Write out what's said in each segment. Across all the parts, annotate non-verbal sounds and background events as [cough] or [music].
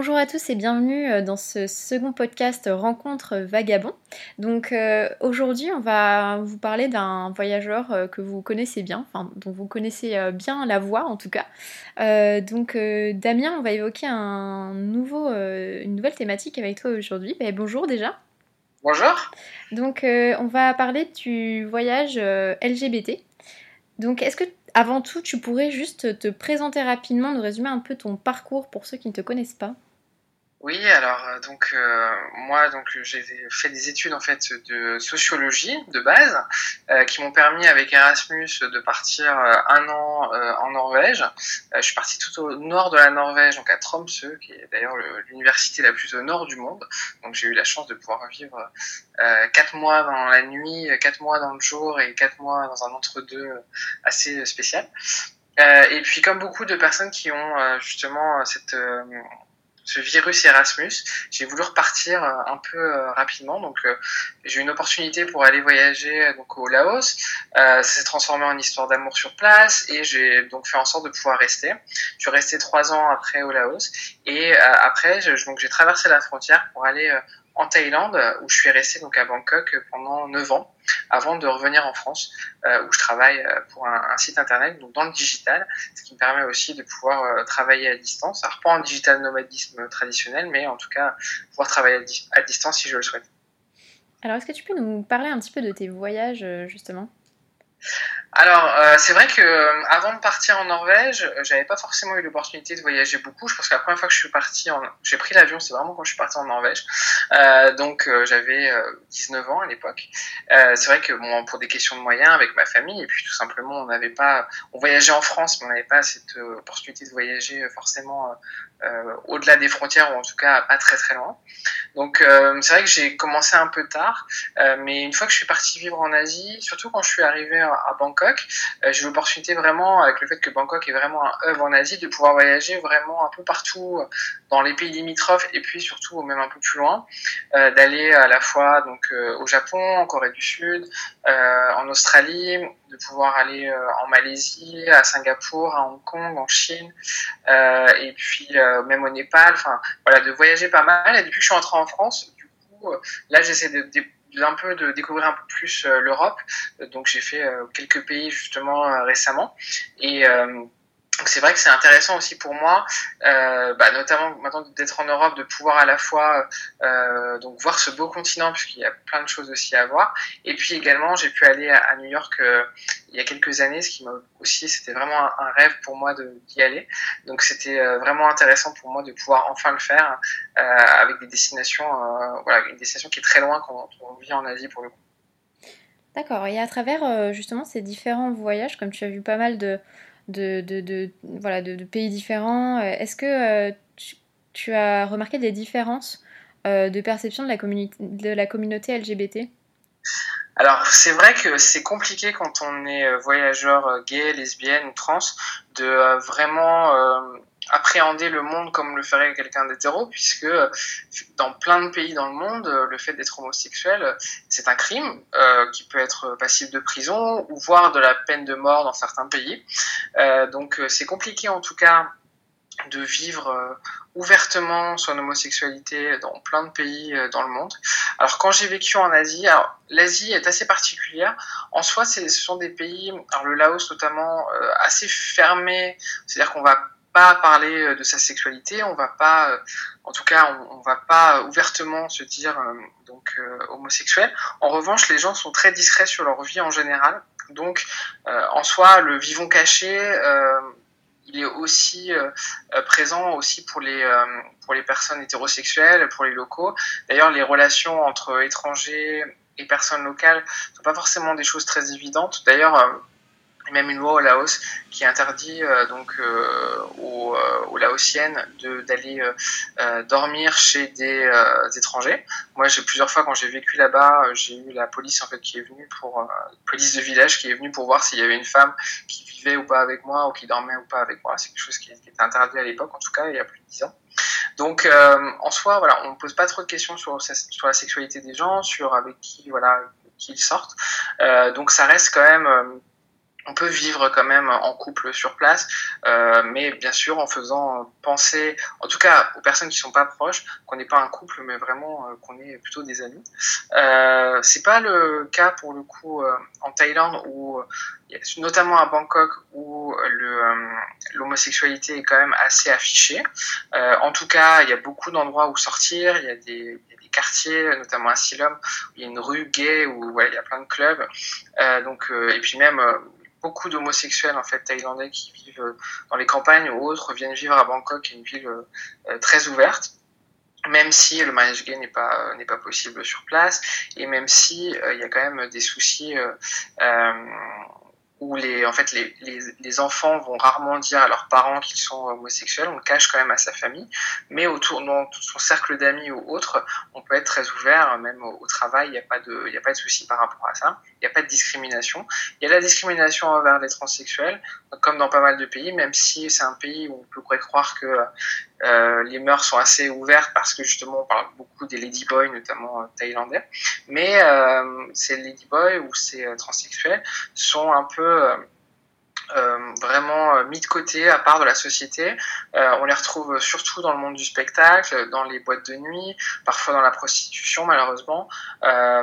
Bonjour à tous et bienvenue euh, dans ce second podcast Rencontre Vagabond. Donc euh, aujourd'hui on va vous parler d'un voyageur euh, que vous connaissez bien, enfin dont vous connaissez bien la voix en tout cas. donc Damien, on va évoquer un nouveau, une nouvelle thématique avec toi aujourd'hui. Ben, bonjour déjà. Bonjour. Donc on va parler du voyage LGBT. Donc est-ce que avant tout, tu pourrais juste te présenter rapidement, nous résumer un peu ton parcours pour ceux qui ne te connaissent pas? Oui, alors euh, donc euh, moi donc j'ai fait des études en fait de sociologie de base euh, qui m'ont permis avec Erasmus de partir un an en Norvège. je suis parti tout au nord de la Norvège donc à Tromsø qui est d'ailleurs l'université la plus au nord du monde. Donc j'ai eu la chance de pouvoir vivre quatre mois dans la nuit, quatre mois dans le jour et quatre mois dans un entre-deux assez spécial. et puis comme beaucoup de personnes qui ont justement cette ce virus Erasmus, j'ai voulu repartir euh, un peu euh, rapidement. Donc, euh, j'ai eu une opportunité pour aller voyager donc au Laos. ça s'est transformé en histoire d'amour sur place et j'ai donc fait en sorte de pouvoir rester. Je suis resté trois ans après au Laos et après, donc j'ai traversé la frontière pour aller en Thaïlande, où je suis resté donc à Bangkok pendant 9 ans, avant de revenir en France, euh, où je travaille euh, pour un, site internet, donc dans le digital, ce qui me permet aussi de pouvoir euh, travailler à distance. Alors pas en digital nomadisme traditionnel, mais en tout cas pouvoir travailler à distance si je le souhaite. Alors est-ce que tu peux nous parler un petit peu de tes voyages justement? Alors, euh, c'est vrai que euh, avant de partir en Norvège, euh, j'avais pas forcément eu l'opportunité de voyager beaucoup. Je pense que la première fois que je suis parti, en... j'ai pris l'avion, c'est vraiment quand je suis parti en Norvège. Euh, donc, j'avais 19 ans à l'époque. c'est vrai que bon, pour des questions de moyens avec ma famille, et puis tout simplement, on n'avait pas, on voyageait en France, mais on n'avait pas cette opportunité de voyager forcément au-delà des frontières, ou en tout cas pas très très loin. Donc, c'est vrai que j'ai commencé un peu tard, mais une fois que je suis parti vivre en Asie, surtout quand je suis arrivé à Bangkok euh, j'ai eu l'opportunité vraiment, avec le fait que Bangkok est vraiment un hub en Asie, de pouvoir voyager vraiment un peu partout dans les pays limitrophes et puis surtout même un peu plus loin, euh, d'aller à la fois donc euh, au Japon, en Corée du Sud, en Australie, de pouvoir aller en Malaisie, à Singapour, à Hong Kong, en Chine, et puis même au Népal. Enfin voilà, de voyager pas mal. Et depuis que je suis rentré en France, du coup, là j'essaie de, de un peu de découvrir un peu plus euh, l'Europe. Donc j'ai fait euh, quelques pays justement euh, récemment et donc c'est vrai que c'est intéressant aussi pour moi, euh, bah, notamment maintenant d'être en Europe, de pouvoir à la fois euh, donc voir ce beau continent puisqu'il y a plein de choses aussi à voir. Et puis également, j'ai pu aller à, New York euh, il y a quelques années, ce qui m'a aussi, c'était vraiment un, rêve pour moi d'y aller. Donc c'était vraiment intéressant pour moi de pouvoir enfin le faire avec des destinations, voilà, une destination qui est très loin quand on vit en Asie pour le coup. D'accord. Et à travers justement ces différents voyages, comme tu as vu pas mal de de, voilà, de, pays différents. Euh, est-ce que euh, tu, as remarqué des différences euh, de perception de la, de la communauté LGBT alors c'est vrai que c'est compliqué quand on est voyageur gay, lesbienne ou trans de vraiment appréhender le monde comme le ferait quelqu'un d'hétéro, puisque dans plein de pays dans le monde, le fait d'être homosexuel, c'est un crime euh, qui peut être passible de prison ou voire de la peine de mort dans certains pays. Euh, donc euh, c'est compliqué en tout cas de vivre euh, ouvertement son homosexualité dans plein de pays euh, dans le monde. Alors quand j'ai vécu en Asie, alors l'Asie est assez particulière. En soi, ce sont des pays, alors le Laos notamment, assez fermés. C'est-à-dire qu'on va pas parler euh, de sa sexualité, on va pas, euh, en tout cas, on, va pas ouvertement se dire euh, donc homosexuel. En revanche, les gens sont très discrets sur leur vie en général. Donc, en soi, le vivon caché, il est aussi présent aussi pour les pour les personnes hétérosexuelles, pour les locaux. D'ailleurs, les relations entre étrangers et personnes locales sont pas forcément des choses très évidentes. D'ailleurs, même une loi au Laos qui interdit euh, donc euh, aux, euh, aux, Laotiennes d'aller dormir chez des étrangers. Moi, j'ai plusieurs fois quand j'ai vécu là-bas, j'ai eu la police en fait qui est venue pour police de village qui est venue pour voir s'il y avait une femme qui vivait ou pas avec moi ou qui dormait ou pas avec moi. C'est quelque chose qui, était interdit à l'époque, en tout cas il y a plus de dix ans. Donc en soi, voilà, on ne pose pas trop de questions sur, sur la sexualité des gens, sur avec qui voilà qui ils sortent. donc ça reste quand même on peut vivre quand même en couple sur place, euh, mais bien sûr en faisant penser, en tout cas aux personnes qui sont pas proches, qu'on n'est pas un couple, mais vraiment euh, qu'on est plutôt des amis. Euh, c'est pas le cas pour le coup euh, en Thaïlande où notamment à Bangkok où l'homosexualité est quand même assez affichée. en tout cas, il y a beaucoup d'endroits où sortir, il y a des, des quartiers, notamment à Silom, où il y a une rue gay où ouais, il y a plein de clubs. donc et puis même beaucoup d'homosexuels en fait thaïlandais qui vivent euh, dans les campagnes ou autres viennent vivre à Bangkok, une ville euh, très ouverte même si le mariage gay n'est pas n'est pas possible sur place et même si euh, il y a quand même des soucis où les, en fait, les, les, les, enfants vont rarement dire à leurs parents qu'ils sont homosexuels, on le cache quand même à sa famille, mais autour dans son cercle d'amis ou autre, on peut être très ouvert, même au, travail, il n'y a pas de, il a pas de souci par rapport à ça, il n'y a pas de discrimination. Il y a la discrimination envers les transsexuels, comme dans pas mal de pays, même si c'est un pays où on pourrait croire que euh, les mœurs sont assez ouvertes parce que justement on parle beaucoup des ladyboys, notamment euh, thaïlandais, mais euh, ces ladyboys ou ces euh, transsexuels sont un peu euh, euh, vraiment euh, mis de côté, à part de la société. Euh, on les retrouve surtout dans le monde du spectacle, dans les boîtes de nuit, parfois dans la prostitution malheureusement,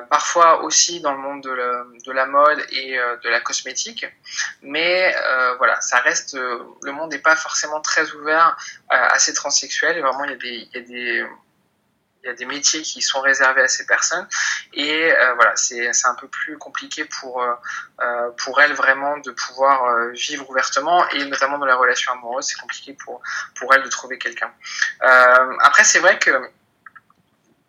parfois aussi dans le monde de, la, de la mode et de la cosmétique. Mais voilà, ça reste, le monde n'est pas forcément très ouvert à ces transsexuels. Et vraiment, il y a des, il y a des y a des métiers qui sont réservés à ces personnes. Et euh, voilà c'est un peu plus compliqué pour euh, euh, pour elles vraiment de pouvoir vivre ouvertement et notamment dans la relation amoureuse c'est compliqué pour pour elles de trouver quelqu'un. Après c'est vrai que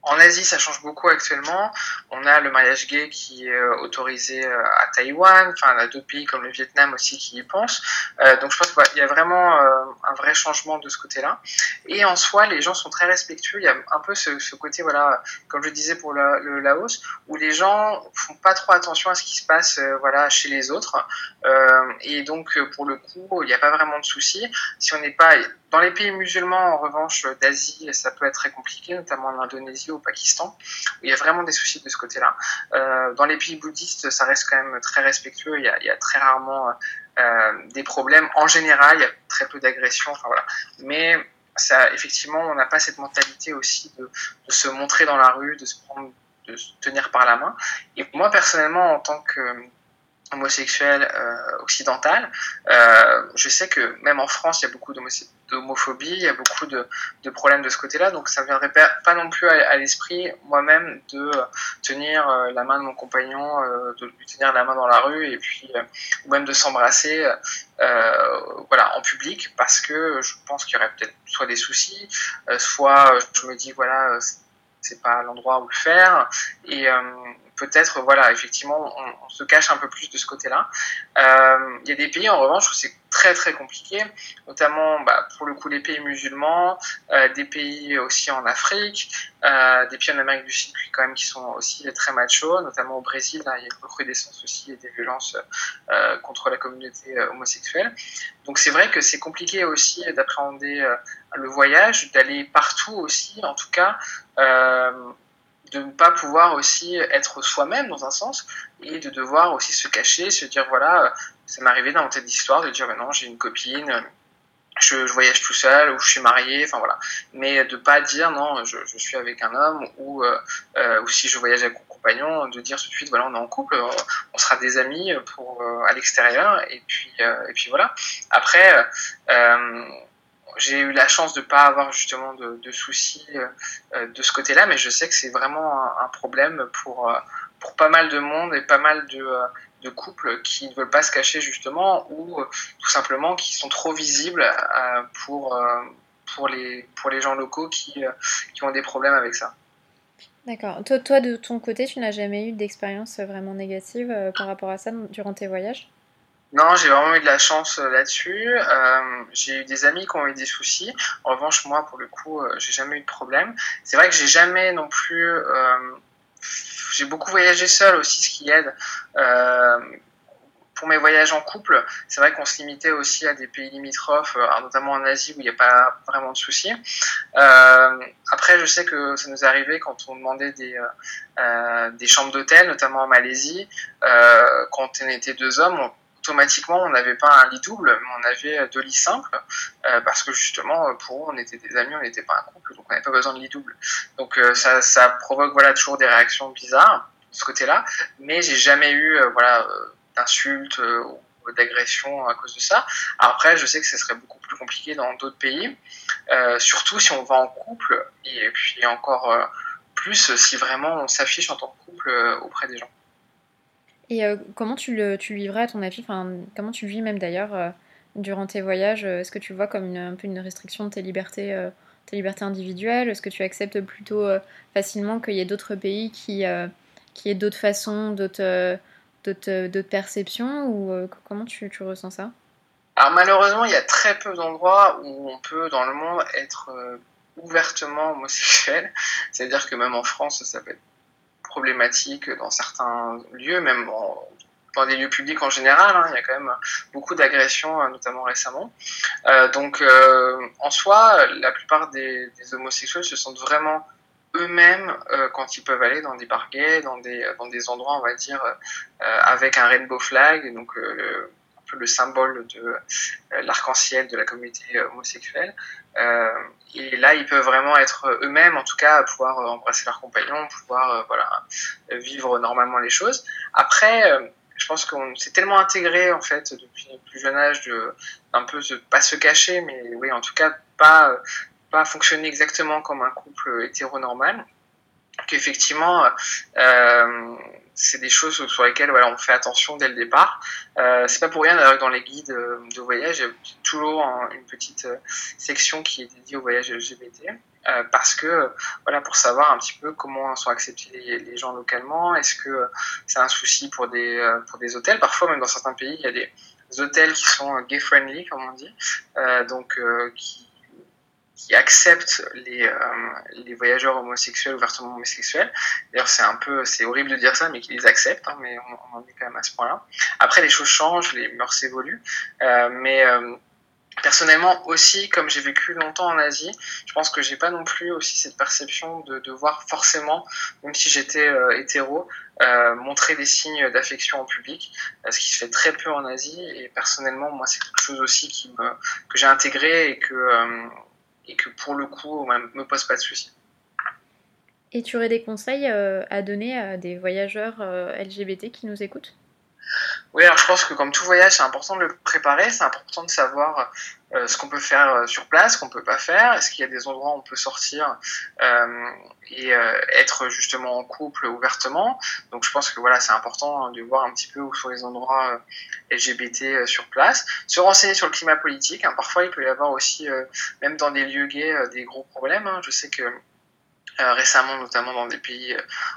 en Asie, ça change beaucoup actuellement. On a le mariage gay qui est euh, autorisé euh, à Taïwan, enfin, on a d'autres pays comme le Vietnam aussi qui y pensent. Euh, donc, je pense qu'il y a vraiment un vrai changement de ce côté-là. Et en soi, les gens sont très respectueux. Il y a un peu ce, ce côté, voilà, comme je disais pour le, Laos, où les gens font pas trop attention à ce qui se passe, voilà, chez les autres. et donc, pour le coup, il n'y a pas vraiment de soucis. Si on n'est pas dans les pays musulmans, en revanche, d'Asie, ça peut être très compliqué, notamment en Indonésie, au Pakistan, où il y a vraiment des soucis de ce côté-là. Euh, dans les pays bouddhistes, ça reste quand même très respectueux. Il y a, il y a très rarement euh, des problèmes. En général, il y a très peu d'agressions. Enfin voilà. Mais ça, effectivement, on n'a pas cette mentalité aussi de, de, se montrer dans la rue, de se prendre, de se tenir par la main. Et moi, personnellement, en tant que homosexuel euh, occidental. Euh, je sais que même en France, il y a beaucoup d'homophobie, il y a beaucoup de, de problèmes de ce côté-là, donc ça ne viendrait pas, non plus à, l'esprit moi-même de tenir euh, la main de mon compagnon, euh, de lui tenir la main dans la rue, et puis euh, ou même de s'embrasser, voilà, en public, parce que je pense qu'il y aurait peut-être soit des soucis, soit je me dis voilà, c'est pas l'endroit où le faire, et peut-être, voilà, effectivement, on, se cache un peu plus de ce côté-là. Euh, il y a des pays, en revanche, où c'est très très compliqué, notamment bah, pour le coup les pays musulmans, euh, des pays aussi en Afrique, euh, des pays en Amérique du Sud quand même qui sont aussi très machos, notamment au Brésil, il y a une recrudescence aussi des violences contre la communauté homosexuelle. Donc c'est vrai que c'est compliqué aussi d'appréhender le voyage, d'aller partout aussi, en tout cas de ne pas pouvoir aussi être soi-même dans un sens et de devoir aussi se cacher, se dire voilà, ça m'est arrivé dans tête d'histoire de dire maintenant j'ai une copine, je, voyage tout seul ou je suis marié, enfin voilà, mais de pas dire non, je, je suis avec un homme ou euh, euh ou si je voyage avec mon compagnon, de dire tout de suite voilà on est en couple, on sera des amis pour euh, à l'extérieur et puis euh, et puis voilà. Après j'ai eu la chance de pas avoir justement de, soucis euh, de ce côté-là, mais je sais que c'est vraiment un, problème pour, euh, pour pas mal de monde et pas mal de, euh, couples qui ne veulent pas se cacher justement ou tout simplement qui sont trop visibles pour, pour, les, pour les gens locaux qui, qui ont des problèmes avec ça. D'accord. Toi, de ton côté, tu n'as jamais eu d'expérience vraiment négative par rapport à ça durant tes voyages? Non, j'ai vraiment eu de la chance euh, là-dessus. Euh, j'ai eu des amis qui ont eu des soucis. En revanche, moi, pour le coup, euh, j'ai jamais eu de problème. C'est vrai que j'ai jamais non plus. Euh, j'ai beaucoup voyagé seul aussi, ce qui aide. Euh, pour mes voyages en couple, c'est vrai qu'on se limitait aussi à des pays limitrophes, notamment en Asie où il n'y a pas vraiment de soucis. Euh, après, je sais que ça nous arrivait quand on demandait des, euh, des chambres d'hôtel, notamment en Malaisie, quand on était deux hommes, automatiquement, on n'avait pas un lit double, mais on avait deux lits simples, parce que justement, pour eux, on était des amis, on n'était pas un couple, donc on n'avait pas besoin de lit double. Donc ça, ça provoque voilà toujours des réactions bizarres de ce côté-là, mais j'ai jamais eu voilà d'insultes ou d'agressions à cause de ça. après, je sais que ce serait beaucoup plus compliqué dans d'autres pays, surtout si on va en couple, et puis encore plus si vraiment on s'affiche en tant que couple auprès des gens. Et euh, comment tu le, tu vivrais à ton avis? Enfin, Comment tu le vis même d'ailleurs euh, durant tes voyages? Est-ce que tu vois comme une, un peu une restriction de tes libertés, euh, tes libertés individuelles? Est-ce que tu acceptes plutôt facilement qu'il y ait d'autres pays qui, qui aient d'autres façons, d'autres, d'autres, perceptions? Ou comment tu, tu ressens ça? Alors malheureusement, il y a très peu d'endroits où on peut dans le monde être ouvertement homosexuel. [laughs] C'est-à-dire que même en France, ça peut être problématique dans certains lieux, même dans des lieux publics en général. Hein. il y a quand même beaucoup d'agressions, euh, notamment récemment. Euh, donc, euh, en soi, la plupart des, homosexuels se sentent vraiment eux-mêmes quand ils peuvent aller dans des gays, dans des, endroits, on va dire, avec un rainbow flag, symbole de euh, l'arc-en-ciel de la communauté euh, homosexuelle. Euh, et là, ils peuvent vraiment être eux-mêmes, en tout cas, pouvoir embrasser leurs compagnons, pouvoir voilà, vivre normalement les choses. Après, je pense qu'on s'est tellement intégré en fait depuis le plus jeune âge de un peu de pas se cacher, mais oui, en tout cas pas pas fonctionner exactement comme un couple hétéronormal qu'effectivement c'est des choses sur lesquelles on fait attention dès le départ. Euh, c'est pas pour rien d'ailleurs dans les guides euh, de voyage, il y a toujours une petite euh, section qui est dédiée au voyage LGBT. Euh, parce que voilà pour savoir un petit peu comment sont acceptés les, les gens localement est-ce que c'est un souci pour des pour des hôtels parfois même dans certains pays il y a des hôtels qui sont gay friendly comme on dit donc qui qui acceptent les, euh, les voyageurs homosexuels, ouvertement homosexuels. D'ailleurs, c'est un peu, c'est horrible de dire ça, mais qui les acceptent, hein, mais on, en est quand même à ce point-là. Après, les choses changent, les mœurs évoluent, euh, mais euh, personnellement aussi, comme j'ai vécu longtemps en Asie, je pense que j'ai pas non plus aussi cette perception de devoir forcément, même si j'étais hétéro, euh, montrer des signes d'affection en public, ce qui se fait très peu en Asie. Et personnellement, moi, c'est quelque chose aussi qui me, que j'ai intégré et que et que pour le coup, ne me pose pas de soucis. Et tu aurais des conseils euh, à donner à des voyageurs euh, LGBT qui nous écoutent? Oui, alors je pense que comme tout voyage, c'est important de le préparer, c'est important de savoir euh, ce qu'on peut faire euh, sur place, ce qu'on peut pas faire, est-ce qu'il y a des endroits où on peut sortir euh, et euh, être justement en couple ouvertement. Donc je pense que voilà, c'est important de voir un petit peu où sont les endroits LGBT sur place, se renseigner sur le climat politique. Hein. Parfois, il peut y avoir aussi, même dans des lieux gays, des gros problèmes. Hein. Je sais que euh, récemment, notamment dans des pays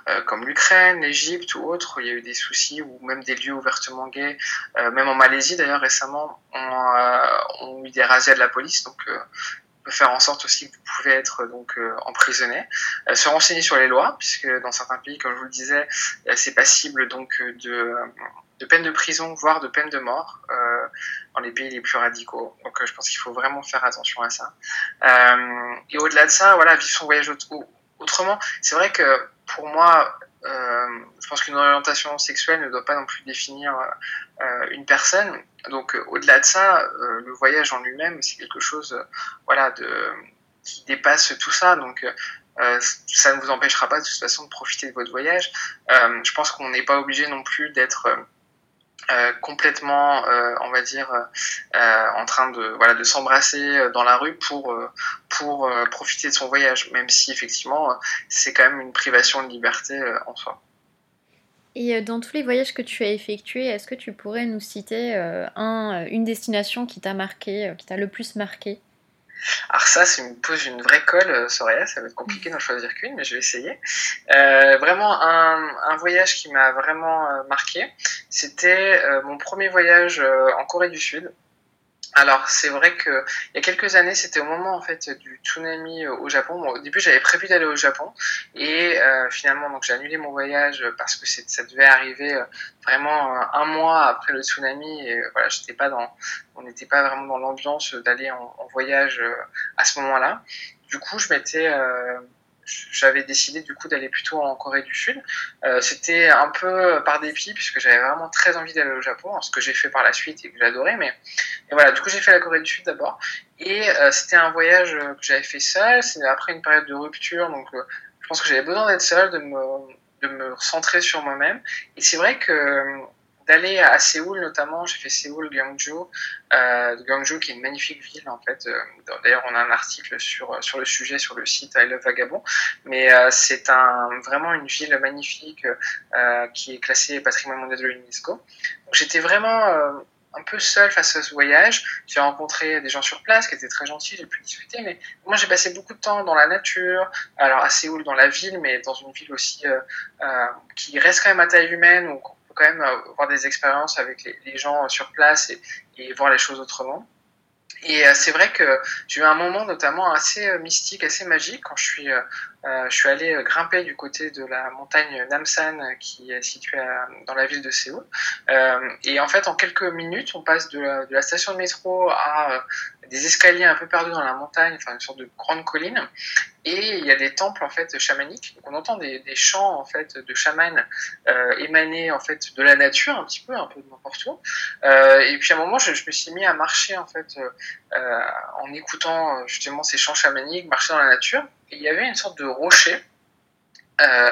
euh, comme l'Ukraine, l'Égypte ou autres, il y a eu des soucis ou même des lieux ouvertement gays, euh, même en Malaisie d'ailleurs récemment, ont, ont, eu des razzias de la police, donc on peut faire en sorte aussi que vous pouvez être donc emprisonné, se renseigner sur les lois, puisque dans certains pays, comme je vous le disais, c'est passible donc de de peine de prison, voire de peine de mort euh, dans les pays les plus radicaux. Donc je pense qu'il faut vraiment faire attention à ça. Euh, et au-delà de ça, voilà, vivre son voyage autrement. C'est vrai que pour moi, euh, je pense qu'une orientation sexuelle ne doit pas non plus définir euh, une personne. Donc euh, au-delà de ça, euh, le voyage en lui-même, c'est quelque chose, voilà, qui dépasse tout ça. Donc ça ne vous empêchera pas de toute façon de profiter de votre voyage. je pense qu'on n'est pas obligé non plus d'être euh, complètement, euh, on va dire, euh, en train de voilà de s'embrasser dans la rue pour pour profiter de son voyage, même si effectivement c'est quand même une privation de liberté en soi. Et dans tous les voyages que tu as effectués, est-ce que tu pourrais nous citer un, une destination qui t'a marqué, qui t'a le plus marqué? Alors ça, ça me pose une vraie colle, euh, Soraya, ça va être compliqué d'en choisir qu'une, mais je vais essayer. Euh, vraiment, un, un, voyage qui m'a vraiment euh, marqué, c'était euh, mon premier voyage en Corée du Sud. Alors c'est vrai que il y a quelques années, c'était au moment en fait du tsunami au Japon. Bon, au début, j'avais prévu d'aller au Japon et euh, finalement donc j'ai annulé mon voyage parce que ça devait arriver euh, vraiment euh, un mois après le tsunami et voilà, j'étais pas dans, on n'était pas vraiment dans l'ambiance d'aller en, en, voyage à ce moment-là. Du coup, je m'étais j'avais décidé du coup d'aller plutôt en Corée du Sud. C'était un peu par dépit puisque j'avais vraiment très envie d'aller au Japon, ce que j'ai fait par la suite et que j'adorais. Mais et voilà, du coup j'ai fait la Corée du Sud d'abord et c'était un voyage que j'avais fait seul. C'est après une période de rupture, donc je pense que j'avais besoin d'être seul, de me de me centrer sur moi-même. Et c'est vrai que à Séoul notamment, j'ai fait Séoul, Gwangju, euh, Gwangju qui est une magnifique ville en fait. Euh, d'ailleurs, on a un article sur sur le sujet sur le site I Love Vagabond, mais euh, c'est un vraiment une ville magnifique euh, qui est classée patrimoine mondial de l'UNESCO. J'étais vraiment euh, un peu seul face à ce voyage. J'ai rencontré des gens sur place qui étaient très gentils, j'ai pu discuter, mais moi j'ai passé beaucoup de temps dans la nature, alors à Séoul, dans la ville, mais dans une ville aussi euh, euh, qui reste quand même à taille humaine, quand même avoir des expériences avec les, gens sur place et, voir les choses autrement. Et euh, c'est vrai que j'ai eu un moment notamment assez euh, mystique, assez magique quand je suis, euh, je suis allé grimper du côté de la montagne Namsan qui est située dans la ville de Séoul. et en fait, en quelques minutes, on passe de la, station de métro à des escaliers un peu perdus dans la montagne, enfin une sorte de grande colline. Et il y a des temples en fait chamaniques. Donc on entend des, chants en fait de chamans euh, émanés en fait de la nature un petit peu, un peu de n'importe où. Euh, et puis à un moment, je, je, me suis mis à marcher en fait euh, en écoutant justement ces chants chamaniques, marcher dans la nature. Il y avait une sorte de rocher euh,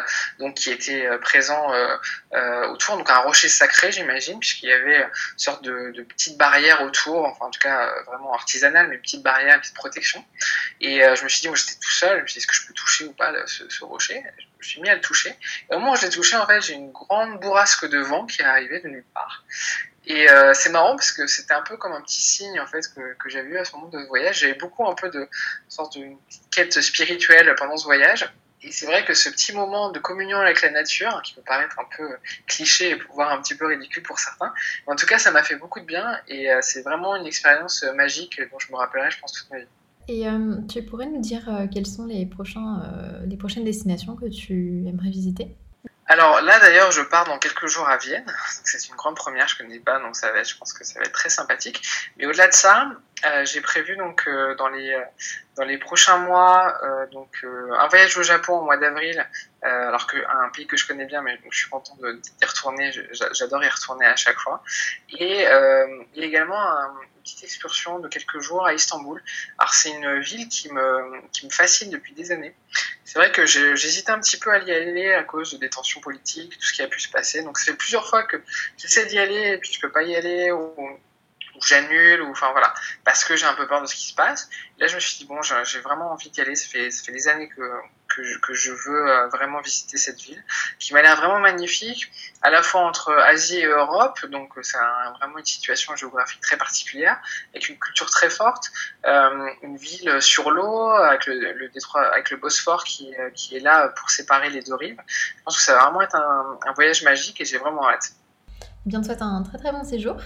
qui était euh, présent euh, autour, donc un rocher sacré j'imagine, puisqu'il y avait une sorte de, petite barrière autour, enfin en tout cas vraiment artisanale, mais petite barrière, petite protection. Et je me suis dit, moi j'étais tout seul, je me suis dit, est-ce que je peux toucher ou pas ce, ce, rocher? Je me suis mis à le toucher. Et au moment où je l'ai touché, en fait, j'ai une grande bourrasque de vent qui est arrivée de nulle part. Et euh, c'est marrant parce que c'était un peu comme un petit signe en fait que, j'avais eu à ce moment de voyage. J'avais beaucoup un peu de sorte de quête spirituelle pendant ce voyage. Et c'est vrai que ce petit moment de communion avec la nature, qui peut paraître un peu cliché et voire un petit peu ridicule pour certains, en tout cas, ça m'a fait beaucoup de bien et euh, c'est vraiment une expérience euh, magique dont je me rappellerai, je pense, toute ma vie. Et tu pourrais nous dire euh, quelles sont les, prochains, les prochaines destinations que tu aimerais visiter? Alors là d'ailleurs je pars dans quelques jours à Vienne, [laughs] c'est une grande première, je connais pas donc ça va être, je pense que ça va être très sympathique. Mais au-delà de ça, euh, j'ai prévu donc euh, dans les dans les prochains mois euh, donc un voyage au Japon au mois d'avril, alors que un pays que je connais bien mais je suis content d'y retourner, j'adore y retourner à chaque fois. Et, également un, petite excursion de quelques jours à Istanbul. Alors c'est une ville qui me, qui me fascine depuis des années. C'est vrai que j'hésitais un petit peu à y aller à cause des tensions politiques, tout ce qui a pu se passer. Donc c'est plusieurs fois que j'essaie d'y aller et puis je peux pas y aller ou, ou j'annule enfin voilà parce que j'ai un peu peur de ce qui se passe. Là je me suis dit bon j'ai vraiment envie d'y aller. Ça fait ça fait des années que que je, veux euh, vraiment visiter cette ville, qui m'a l'air vraiment magnifique, à la fois entre Asie et Europe, donc euh, c'est vraiment une situation géographique très particulière, avec une culture très forte, euh, une ville sur l'eau, avec le, détroit, avec le Bosphore qui, qui est là pour séparer les deux rives. Je pense que ça va vraiment être un, voyage magique et j'ai vraiment hâte. Bien, te souhaite un très très bon séjour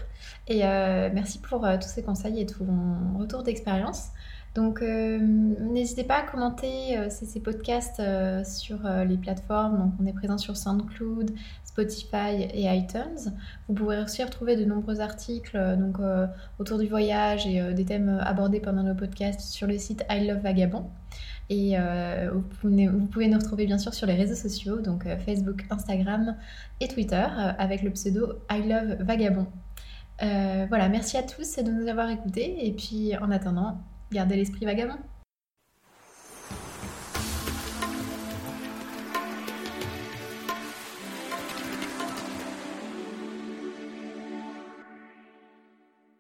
et euh, merci pour euh, tous ces conseils et tout ton retour d'expérience. Donc, euh, n'hésitez pas à commenter ces, podcasts sur les plateformes. Donc, on est présent sur SoundCloud, Spotify et iTunes. Vous pourrez aussi retrouver de nombreux articles donc, autour du voyage et des thèmes abordés pendant nos podcasts sur le site I Love Vagabond. Et vous pouvez, vous, pouvez, nous retrouver bien sûr sur les réseaux sociaux, donc Facebook, Instagram et Twitter, avec le pseudo I Love Vagabond. Voilà, merci à tous de nous avoir écoutés. Et puis, en attendant, Gardez l'esprit vagabond.